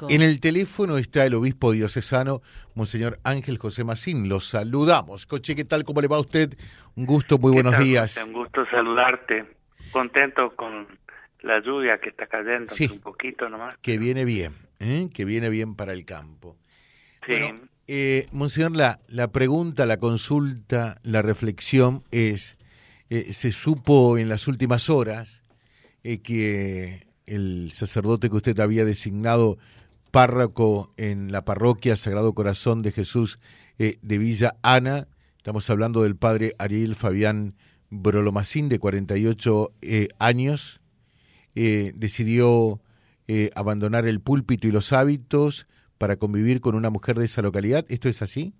Francisco. En el teléfono está el obispo diocesano, Monseñor Ángel José Macín. Lo saludamos. Coche, ¿qué tal? ¿Cómo le va a usted? Un gusto, muy buenos tal, días. José? Un gusto saludarte. Contento con la lluvia que está cayendo, Sí. un poquito nomás. Que viene bien, ¿eh? que viene bien para el campo. Sí. Bueno, eh, Monseñor, la, la pregunta, la consulta, la reflexión es, eh, se supo en las últimas horas eh, que el sacerdote que usted había designado párroco en la parroquia Sagrado Corazón de Jesús eh, de Villa Ana, estamos hablando del padre Ariel Fabián Brolomacín, de 48 eh, años, eh, decidió eh, abandonar el púlpito y los hábitos para convivir con una mujer de esa localidad. ¿Esto es así?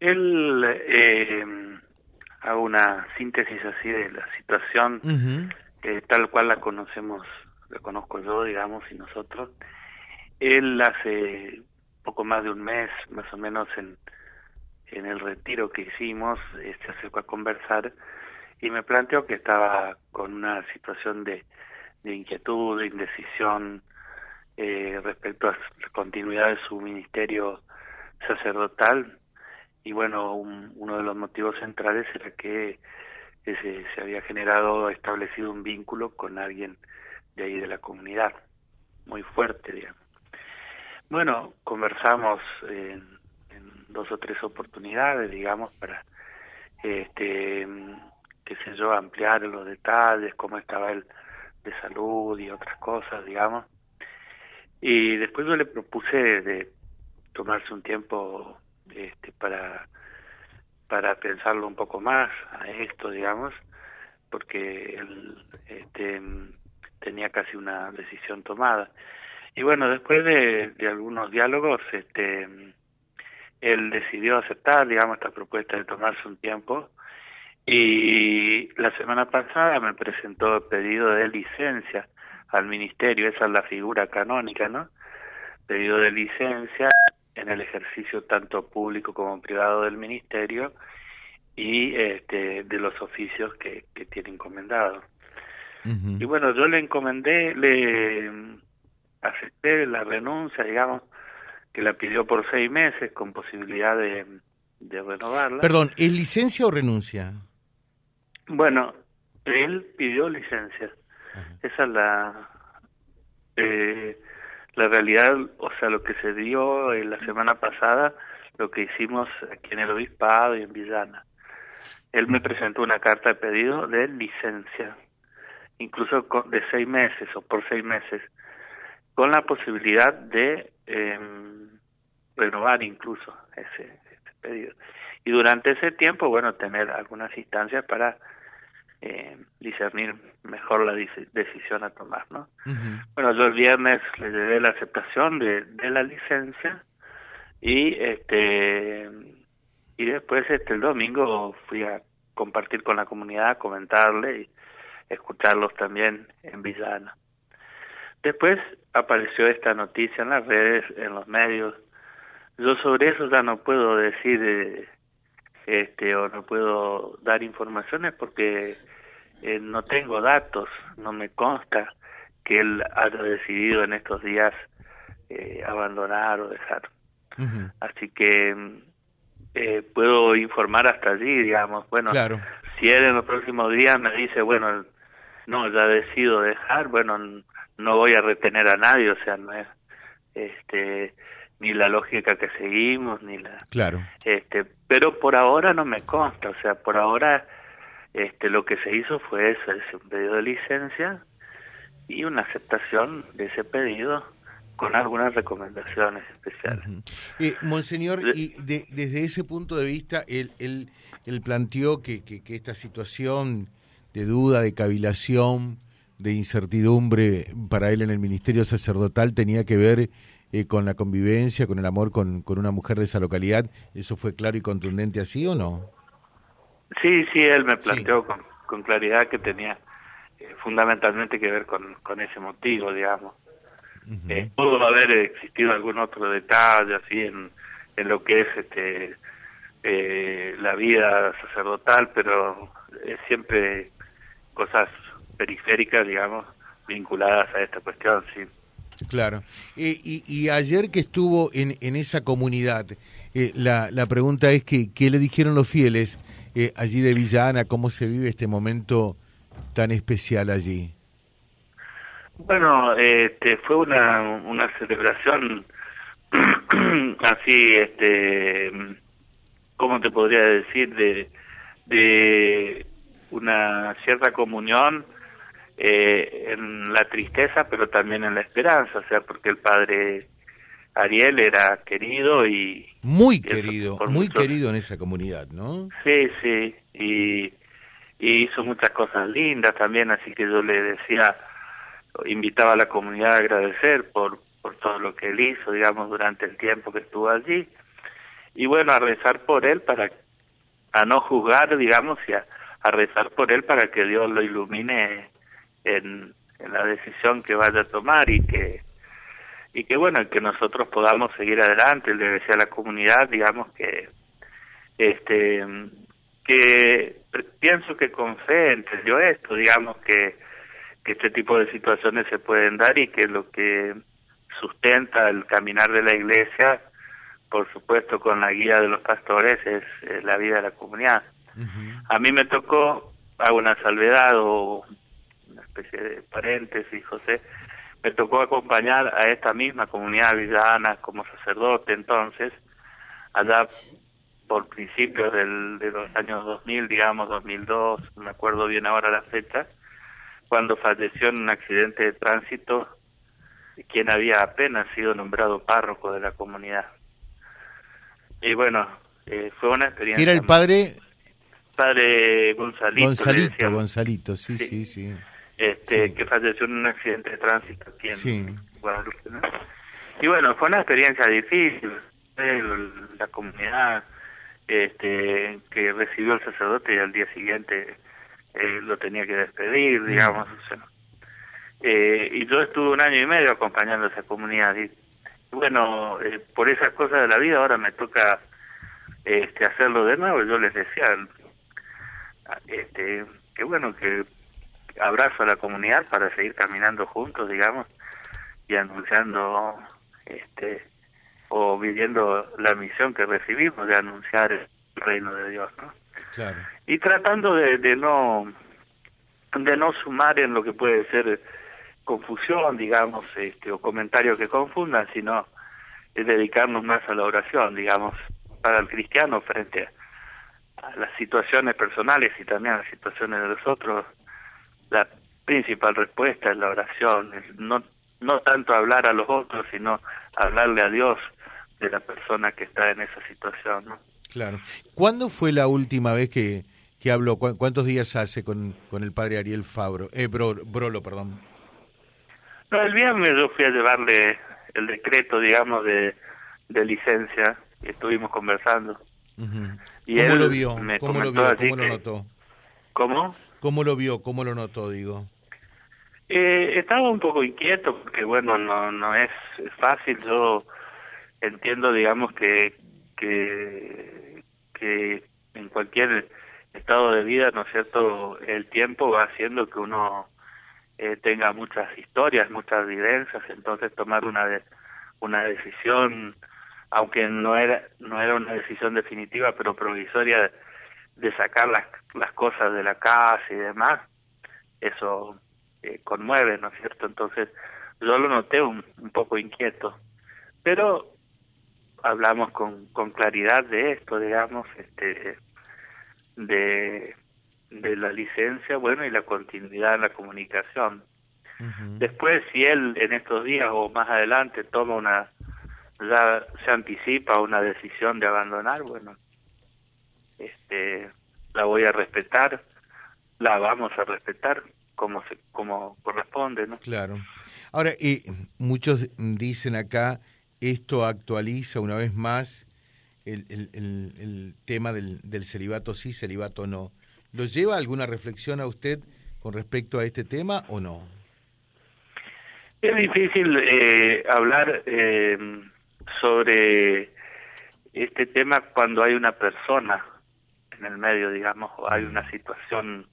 Él eh, hago una síntesis así de la situación tal cual la conocemos, la conozco yo, digamos, y nosotros. Él hace poco más de un mes, más o menos, en, en el retiro que hicimos, eh, se acercó a conversar y me planteó que estaba con una situación de, de inquietud, de indecisión eh, respecto a la continuidad de su ministerio sacerdotal y bueno, un- uno de los motivos centrales era que se, se había generado, establecido un vínculo con alguien de ahí de la comunidad, muy fuerte, digamos. Bueno, conversamos en, dos o tres oportunidades, digamos, para, este, qué sé yo, ampliar los detalles, cómo estaba él de salud y otras cosas, digamos. Y después yo le propuse de tomarse un tiempo este, para para pensarlo un poco más a esto, digamos, porque él este, tenía casi una decisión tomada. Y bueno, después de, de algunos diálogos, este, él decidió aceptar, digamos, esta propuesta de tomarse un tiempo. Y la semana pasada me presentó el pedido de licencia al ministerio, esa es la figura canónica, ¿no? Pedido de licencia en el ejercicio tanto público como privado del ministerio y este, de los oficios que, que tiene encomendado. Y bueno, yo le encomendé, le acepté la renuncia, digamos, que la pidió por seis meses con posibilidad de, de renovarla. Perdón, ¿es licencia o renuncia? Bueno, él pidió licencia. Esa es la eh, la realidad, o sea, lo que se dio eh, la semana pasada, lo que hicimos aquí en el obispado y en Villana. Él me presentó una carta de pedido de licencia, incluso de seis meses o por seis meses, con la posibilidad de em, renovar incluso ese, ese pedido. Y durante ese tiempo, bueno, tener algunas instancias para eh, discernir mejor la deci- decisión a tomar, ¿no? Bueno, yo el viernes le llevé la aceptación de, de la licencia y este y después este el domingo fui a compartir con la comunidad, comentarle y escucharlos también en Villana. Después apareció esta noticia en las redes, en los medios. Yo sobre eso ya no puedo decir eh, este o no puedo dar informaciones porque eh, no tengo datos, no me consta que él haya decidido en estos días eh, abandonar o dejar. Así que mm, eh, puedo informar hasta allí, digamos. Bueno, Claro. si él en los próximos días me dice, bueno, no, ya decido dejar, bueno, no voy a retener a nadie, o sea, no es este ni la lógica que seguimos, ni la Claro. este pero por ahora no me consta o sea por ahora este lo que se hizo fue eso es un pedido de licencia y una aceptación de ese pedido con algunas recomendaciones especiales. Eh, Monseñor, y de- desde ese punto de vista, él, él, él planteó que, que, que esta situación de duda, de cavilación, de incertidumbre para él en el ministerio sacerdotal tenía que ver eh, con la convivencia, con el amor con, con una mujer de esa localidad. ¿Eso fue claro y contundente así o no? sí sí él me planteó con, con claridad que tenía eh, fundamentalmente que ver con, con ese motivo digamos. Eh, pudo haber existido algún otro detalle así en, en lo que es este eh, la vida sacerdotal, pero siempre cosas periféricas, digamos, vinculadas a esta cuestión, sí. Claro. Eh, y, ayer que estuvo en, en esa comunidad, eh, la, la pregunta es que, ¿qué le dijeron los fieles eh, allí de Villana? ¿Cómo se vive este momento tan especial allí? Bueno, este, fue una, una celebración así, este, ¿cómo te podría decir? De, de una cierta comunión eh, en la tristeza, pero también en la esperanza, o sea, porque el padre Ariel era querido y... Muy querido, muy querido en esa comunidad, ¿no? Sí, sí, y, y hizo muchas cosas lindas también, así que yo le decía, invitaba a la comunidad a agradecer por, por todo lo que él hizo, digamos, durante el tiempo que estuvo allí, y bueno, a rezar por él para, a no juzgar, digamos, y a, a rezar por él para que Dios lo ilumine en, la decisión que vaya a tomar y que y que bueno que nosotros podamos seguir adelante le decía a la comunidad digamos que este que pienso que con fe entendió esto digamos que que este tipo de situaciones se pueden dar y que lo que sustenta el caminar de la iglesia por supuesto con la guía de los pastores es, la vida de la comunidad a mí me tocó hago una salvedad o especie de paréntesis, José, me tocó acompañar a esta misma comunidad villana como sacerdote entonces, allá por principios del, de los años 2000, digamos 2002, no me acuerdo bien ahora la fecha, cuando falleció en un accidente de tránsito quien había apenas sido nombrado párroco de la comunidad. Y bueno, eh, fue una experiencia. ¿Era el padre? Padre Gonzalito. Gonzalito, Gonzalito, sí, sí. sí este, que falleció en un accidente de tránsito aquí en Guadalupe. Y bueno, fue una experiencia difícil. La comunidad este, que recibió el sacerdote y al día siguiente eh, lo tenía que despedir, mm. digamos. eh, y yo estuve un año y medio acompañando a esa comunidad. Y, bueno, eh, por esas cosas de la vida ahora me toca este, hacerlo de nuevo. Yo les decía este, que bueno, que abrazo a la comunidad para seguir caminando juntos, digamos, y anunciando este o viviendo la misión que recibimos de anunciar el reino de Dios, ¿no? Claro. Y tratando de, de no de no sumar en lo que puede ser confusión, digamos, este, o comentarios que confundan, sino es dedicarnos más a la oración, digamos, para el cristiano frente a, a las situaciones personales y también a las situaciones de los otros, la principal respuesta es la oración, no, no tanto hablar a los otros, sino hablarle a Dios de la persona que está en esa situación. ¿no? Claro. ¿Cuándo fue la última vez que, que habló? ¿Cuántos días hace con, con el padre Ariel Fabro? Eh, Brolo, perdón. No, el viernes yo fui a llevarle el decreto, digamos, de, de licencia y estuvimos conversando. Y ¿Cómo lo vio? ¿Cómo lo vio? ¿Cómo lo notó? ¿Cómo? ¿Cómo lo vio? ¿Cómo lo notó, digo? Eh, estaba un poco inquieto porque, bueno, no no es fácil. Yo entiendo, digamos, que, que, que en cualquier estado de vida, ¿no es cierto?, el tiempo va haciendo que uno eh, tenga muchas historias, muchas vivencias, entonces tomar una de, una decisión, aunque no era no era una decisión definitiva, pero provisoria de sacar las, las cosas de la casa y demás, eso eh, conmueve, ¿no es cierto? Entonces yo lo noté un, un poco inquieto, pero hablamos con, con claridad de esto, digamos, este de, de la licencia, bueno, y la continuidad en la comunicación. Después, si él en estos días o más adelante toma una, ya se anticipa una decisión de abandonar, bueno, este, la voy a respetar, la vamos a respetar como se, como corresponde, ¿no? Claro. Ahora, y muchos dicen acá, esto actualiza una vez más el, el, el, tema del, del, celibato sí, celibato no. ¿Lo lleva alguna reflexión a usted con respecto a este tema o no? Es difícil eh, hablar eh, sobre este tema cuando hay una persona en el medio, digamos, hay una situación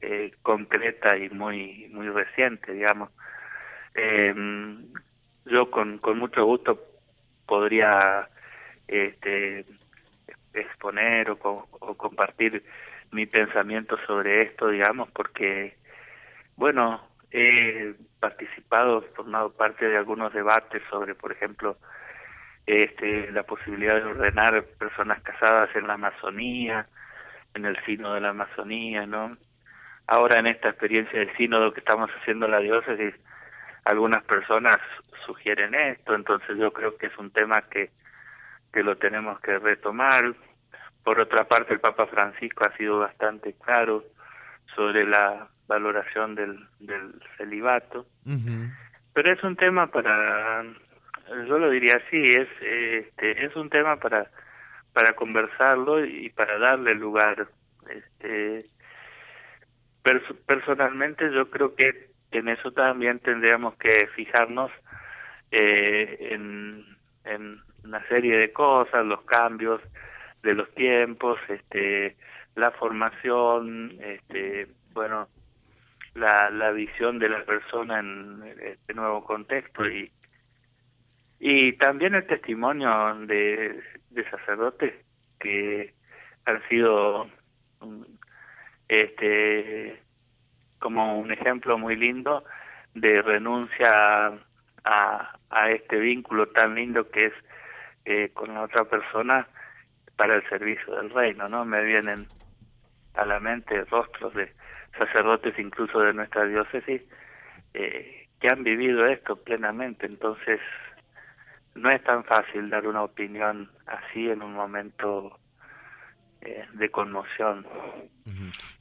eh, concreta y muy muy reciente, digamos. Eh, yo con, con mucho gusto podría este, exponer o, o compartir mi pensamiento sobre esto, digamos, porque, bueno, he participado, formado parte de algunos debates sobre, por ejemplo, este, la posibilidad de ordenar personas casadas en la Amazonía, en el sínodo de la Amazonía, ¿no? Ahora en esta experiencia del sínodo que estamos haciendo la diócesis, algunas personas sugieren esto, entonces yo creo que es un tema que, que lo tenemos que retomar. Por otra parte, el Papa Francisco ha sido bastante claro sobre la valoración del, del celibato, pero es un tema para, yo lo diría así, es, este, es un tema para, para conversarlo y para darle lugar. Este, personalmente yo creo que en eso también tendríamos que fijarnos eh, en, en una serie de cosas, los cambios de los tiempos, este, la formación, este, bueno, la, la visión de la persona en este nuevo contexto y y también el testimonio de, sacerdotes que han sido este como un ejemplo muy lindo de renuncia a, a este vínculo tan lindo que es eh, con la otra persona para el servicio del reino, ¿no? Me vienen a la mente rostros de sacerdotes incluso de nuestra diócesis eh, que han vivido esto plenamente, entonces no es tan fácil dar una opinión así en un momento eh, de conmoción.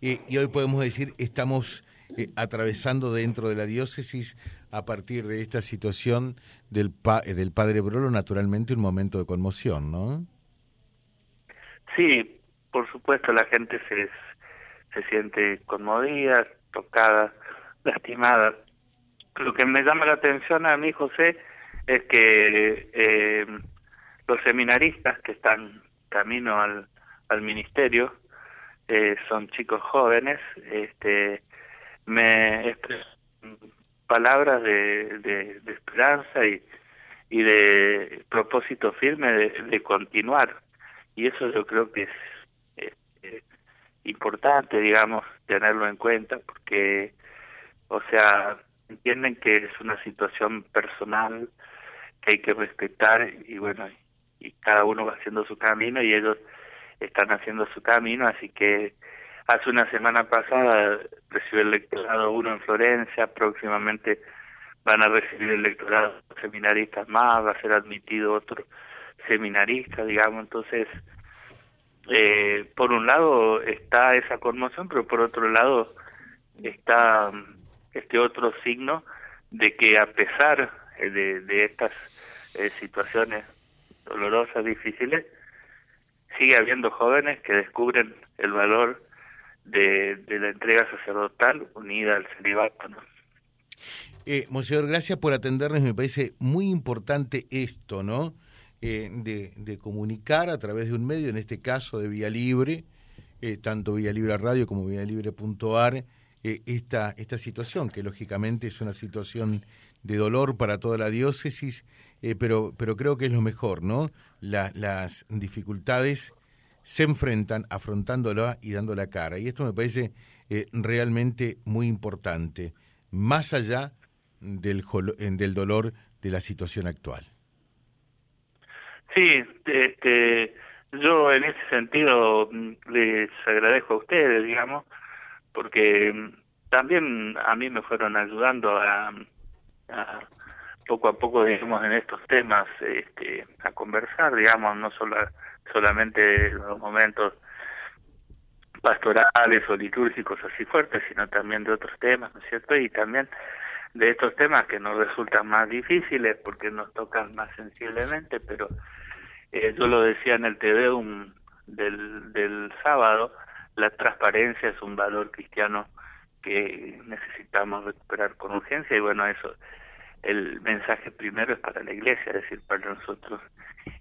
y, y, hoy podemos decir, estamos eh, atravesando dentro de la diócesis, a partir de esta situación del, pa del padre Brolo, naturalmente un momento de conmoción, ¿no? Sí, por supuesto, la gente se, se siente conmovida, tocada, lastimada. Lo que me llama la atención a mí, José, es que eh, los seminaristas que están camino al, al ministerio eh, son chicos jóvenes, este, me expresan palabras de, de, esperanza y, y de propósito firme de, de, continuar. Y eso yo creo que es eh, importante, digamos, tenerlo en cuenta, porque, o sea, entienden que es una situación personal que hay que respetar y bueno, y cada uno va haciendo su camino y ellos están haciendo su camino, así que hace una semana pasada recibió el lectorado uno en Florencia, próximamente van a recibir el lectorado seminaristas más, va a ser admitido otro seminarista, digamos, entonces eh, por un lado está esa conmoción, pero por otro lado está este otro signo de que a pesar de, de estas eh, situaciones dolorosas, difíciles, sigue habiendo jóvenes que descubren el valor de, la entrega sacerdotal unida al celibato. ¿no? Eh, Monseñor, gracias por atendernos. Me parece muy importante esto, ¿no? Eh, de, de, comunicar a través de un medio, en este caso de Vía Libre, eh, tanto Vía Libre Radio como Vía Libre.ar, eh, esta, esta situación, que lógicamente es una situación de dolor para toda la diócesis, eh, pero, pero creo que es lo mejor, ¿no? La, las dificultades se enfrentan afrontándola y dando la cara. Y esto me parece eh, realmente muy importante, más allá del, del dolor de la situación actual. Sí, este, yo en ese sentido mm, les agradezco a ustedes, digamos, porque mm, también a mí me fueron ayudando a, a poco a poco, digamos, en estos temas este, a conversar, digamos, no solo, solamente en los momentos pastorales o litúrgicos así fuertes, sino también de otros temas, ¿no es cierto? Y también de estos temas que nos resultan más difíciles porque nos tocan más sensiblemente, pero eh, yo lo decía en el Tedeum del, del sábado, la transparencia es un valor cristiano que necesitamos recuperar con urgencia y bueno, eso el mensaje primero es para la iglesia, es decir, para nosotros.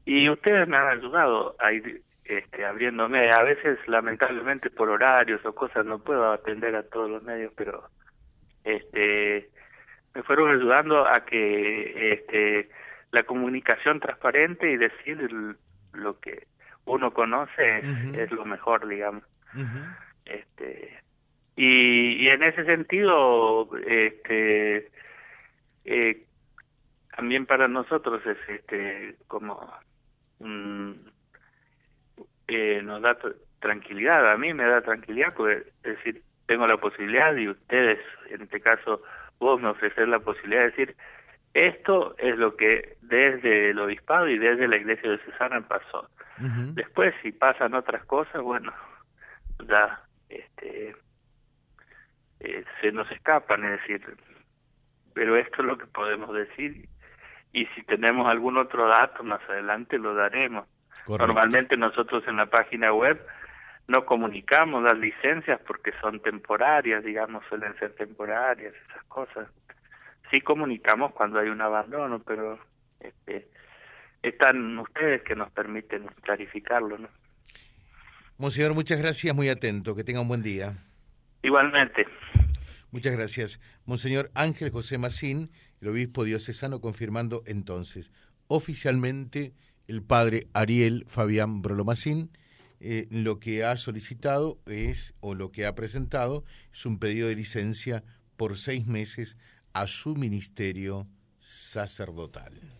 Y ustedes me han ayudado a ir este, abriéndome. A veces, lamentablemente, por horarios o cosas, no puedo atender a todos los medios, pero este me fueron ayudando a que este, la comunicación transparente y decir lo que uno conoce es, lo mejor, digamos. Este y, y en ese sentido, este eh, también para nosotros es este como eh, nos da tranquilidad, a mí me da tranquilidad, porque es decir, tengo la posibilidad y ustedes, en este caso vos me ofrecer la posibilidad de decir, esto es lo que desde el obispado y desde la iglesia de Cesana pasó. Después, si pasan otras cosas, bueno, ya este, eh, se nos escapan, es decir, pero esto es lo que podemos decir y si tenemos algún otro dato más adelante lo daremos. Normalmente nosotros en la página web no comunicamos las licencias porque son temporarias, digamos, suelen ser temporarias, esas cosas. Sí comunicamos cuando hay un abandono, pero este, están ustedes que nos permiten clarificarlo, ¿no? Monseñor, muchas gracias, muy atento, que tenga un buen día. Igualmente. Muchas gracias. Monseñor Ángel José Macín, el obispo diocesano, confirmando entonces oficialmente el padre Ariel Fabián Brolomacín, eh, lo que ha solicitado es, o lo que ha presentado, es un pedido de licencia por seis meses a su ministerio sacerdotal.